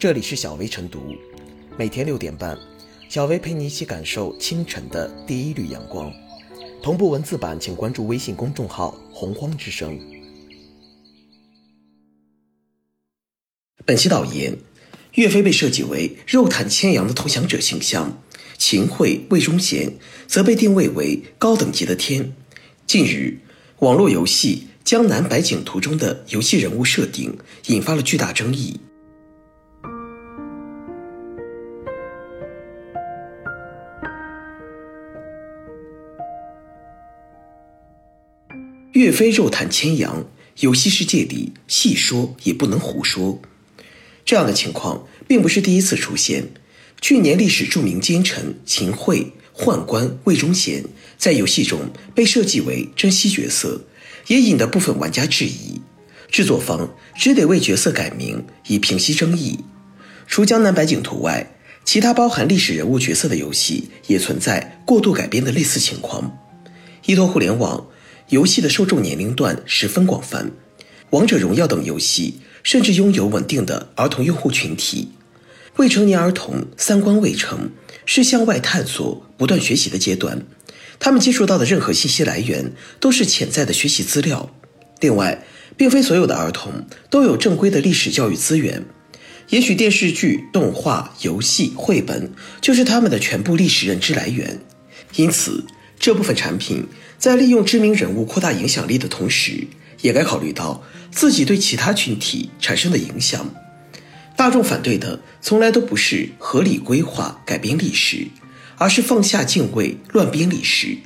这里是小薇晨读，每天六点半，小薇陪你一起感受清晨的第一缕阳光。同步文字版，请关注微信公众号“洪荒之声”。本期导言：岳飞被设计为肉袒牵羊的投降者形象，秦桧、魏忠贤则被定位为高等级的天。近日，网络游戏《江南百景图》中的游戏人物设定引发了巨大争议。非肉袒牵羊，游戏世界里细说也不能胡说。这样的情况并不是第一次出现。去年，历史著名奸臣秦桧、宦官魏忠贤在游戏中被设计为珍稀角色，也引得部分玩家质疑。制作方只得为角色改名，以平息争议。除《江南百景图》外，其他包含历史人物角色的游戏也存在过度改编的类似情况。依托互联网。游戏的受众年龄段十分广泛，王者荣耀等游戏甚至拥有稳定的儿童用户群体。未成年儿童三观未成，是向外探索、不断学习的阶段，他们接触到的任何信息来源都是潜在的学习资料。另外，并非所有的儿童都有正规的历史教育资源，也许电视剧、动画、游戏、绘本就是他们的全部历史认知来源。因此，这部分产品。在利用知名人物扩大影响力的同时，也该考虑到自己对其他群体产生的影响。大众反对的从来都不是合理规划改编历史，而是放下敬畏乱编历史。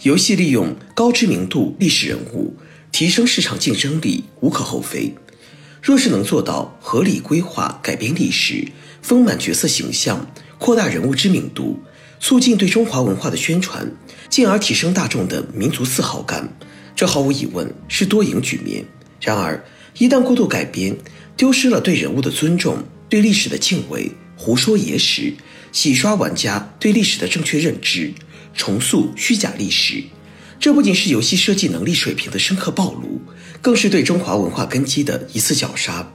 游戏利用高知名度历史人物提升市场竞争力无可厚非。若是能做到合理规划改编历史，丰满角色形象，扩大人物知名度。促进对中华文化的宣传，进而提升大众的民族自豪感，这毫无疑问是多赢局面。然而，一旦过度改编，丢失了对人物的尊重、对历史的敬畏，胡说野史，洗刷玩家对历史的正确认知，重塑虚假历史，这不仅是游戏设计能力水平的深刻暴露，更是对中华文化根基的一次绞杀。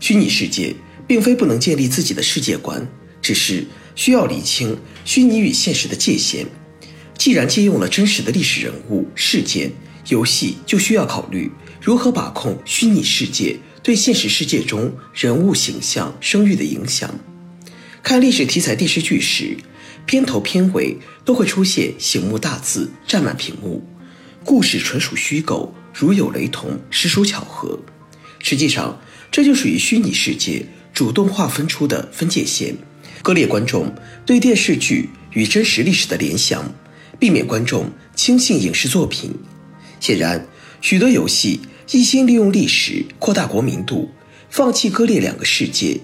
虚拟世界并非不能建立自己的世界观，只是。需要理清虚拟与现实的界限。既然借用了真实的历史人物事件，游戏就需要考虑如何把控虚拟世界对现实世界中人物形象声誉的影响。看历史题材电视剧时，片头片尾都会出现醒目大字占满屏幕，故事纯属虚构，如有雷同，实属巧合。实际上，这就属于虚拟世界主动划分出的分界线。割裂观众对电视剧与真实历史的联想，避免观众轻信影视作品。显然，许多游戏一心利用历史扩大国民度，放弃割裂两个世界，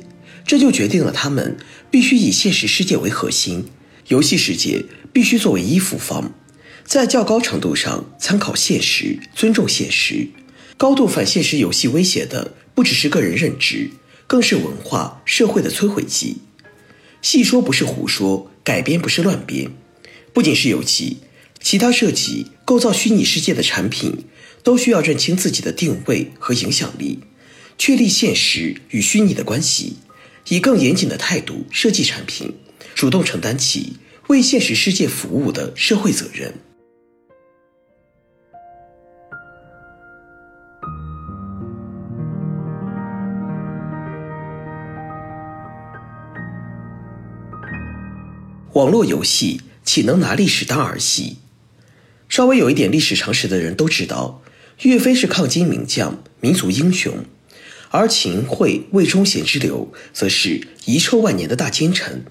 这就决定了他们必须以现实世界为核心，游戏世界必须作为依附方，在较高程度上参考现实、尊重现实。高度反现实游戏威胁的不只是个人认知，更是文化社会的摧毁剂。细说不是胡说，改编不是乱编。不仅是游戏，其他涉及构造虚拟世界的产品，都需要认清自己的定位和影响力，确立现实与虚拟的关系，以更严谨的态度设计产品，主动承担起为现实世界服务的社会责任。网络游戏岂能拿历史当儿戏？稍微有一点历史常识的人都知道，岳飞是抗金名将、民族英雄，而秦桧、魏忠贤之流则是遗臭万年的大奸臣。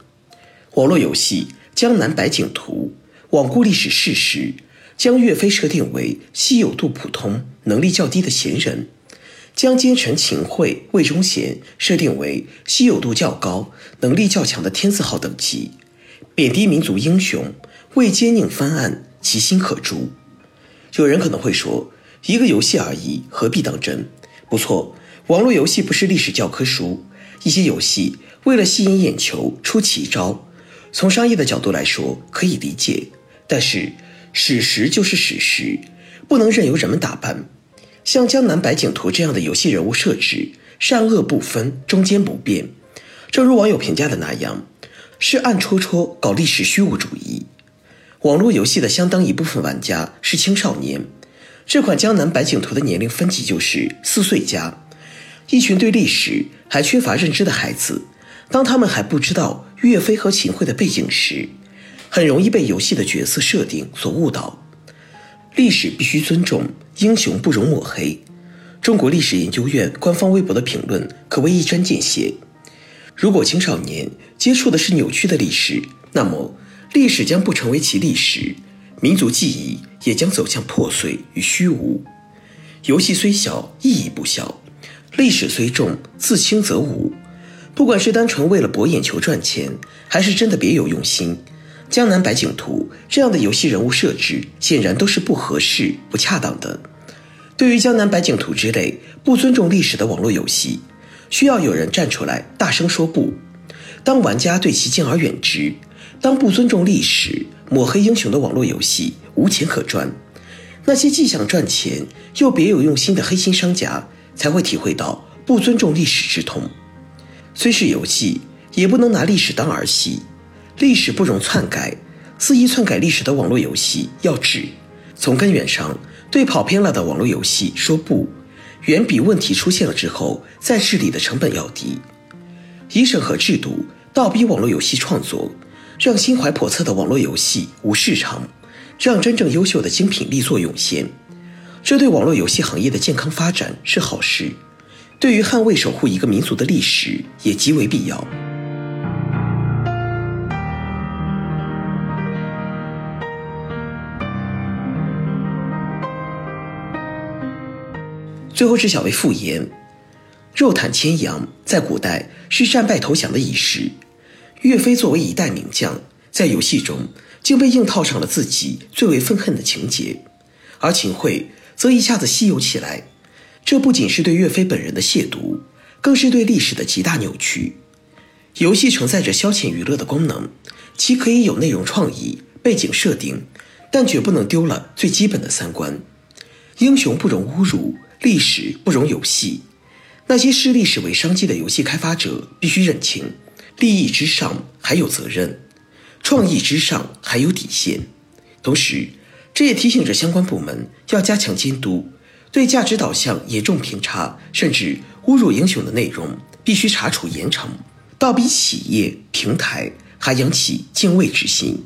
网络游戏《江南百景图》罔顾历史事实，将岳飞设定为稀有度普通、能力较低的闲人，将奸臣秦桧、魏忠贤设定为稀有度较高、能力较强的天字号等级。贬低民族英雄，为奸佞翻案，其心可诛。有人可能会说，一个游戏而已，何必当真？不错，网络游戏不是历史教科书。一些游戏为了吸引眼球出奇招，从商业的角度来说可以理解。但是史实就是史实，不能任由人们打扮。像《江南百景图》这样的游戏人物设置，善恶不分，中间不变，正如网友评价的那样，是暗戳戳搞历史虚无主义。网络游戏的相当一部分玩家是青少年，这款江南百景图的年龄分级就是四岁加，一群对历史还缺乏认知的孩子，当他们还不知道岳飞和秦桧的背景时，很容易被游戏的角色设定所误导。历史必须尊重，英雄不容抹黑。中国历史研究院官方微博的评论可谓一针见血。如果青少年接触的是扭曲的历史，那么。历史将不成为其历史，民族记忆也将走向破碎与虚无。游戏虽小，意义不小；历史虽重，自轻则无。不管是单纯为了博眼球赚钱，还是真的别有用心，《江南百景图》这样的游戏人物设置显然都是不合适、不恰当的。对于《江南百景图》之类不尊重历史的网络游戏，需要有人站出来大声说不。当玩家对其敬而远之。当不尊重历史、抹黑英雄的网络游戏无钱可赚，那些既想赚钱又别有用心的黑心商家才会体会到不尊重历史之痛。虽是游戏，也不能拿历史当儿戏。历史不容篡改，肆意篡改历史的网络游戏要治。从根源上对跑偏了的网络游戏说不，远比问题出现了之后再治理的成本要低。以审核制度倒逼网络游戏创作。让心怀叵测的网络游戏无市场，让真正优秀的精品力作涌现，这对网络游戏行业的健康发展是好事，对于捍卫守护一个民族的历史也极为必要。最后是小为复言，肉袒牵羊在古代是战败投降的仪式。岳飞作为一代名将，在游戏中竟被硬套上了自己最为愤恨的情节，而秦桧则一下子稀有起来。这不仅是对岳飞本人的亵渎，更是对历史的极大扭曲。游戏承载着消遣娱乐的功能，其可以有内容创意、背景设定，但绝不能丢了最基本的三观：英雄不容侮辱，历史不容游戏。那些视历史为商机的游戏开发者必须认清。利益之上还有责任，创意之上还有底线。同时，这也提醒着相关部门要加强监督，对价值导向严重偏差甚至侮辱英雄的内容必须查处严惩，倒逼企业平台还扬起敬畏之心。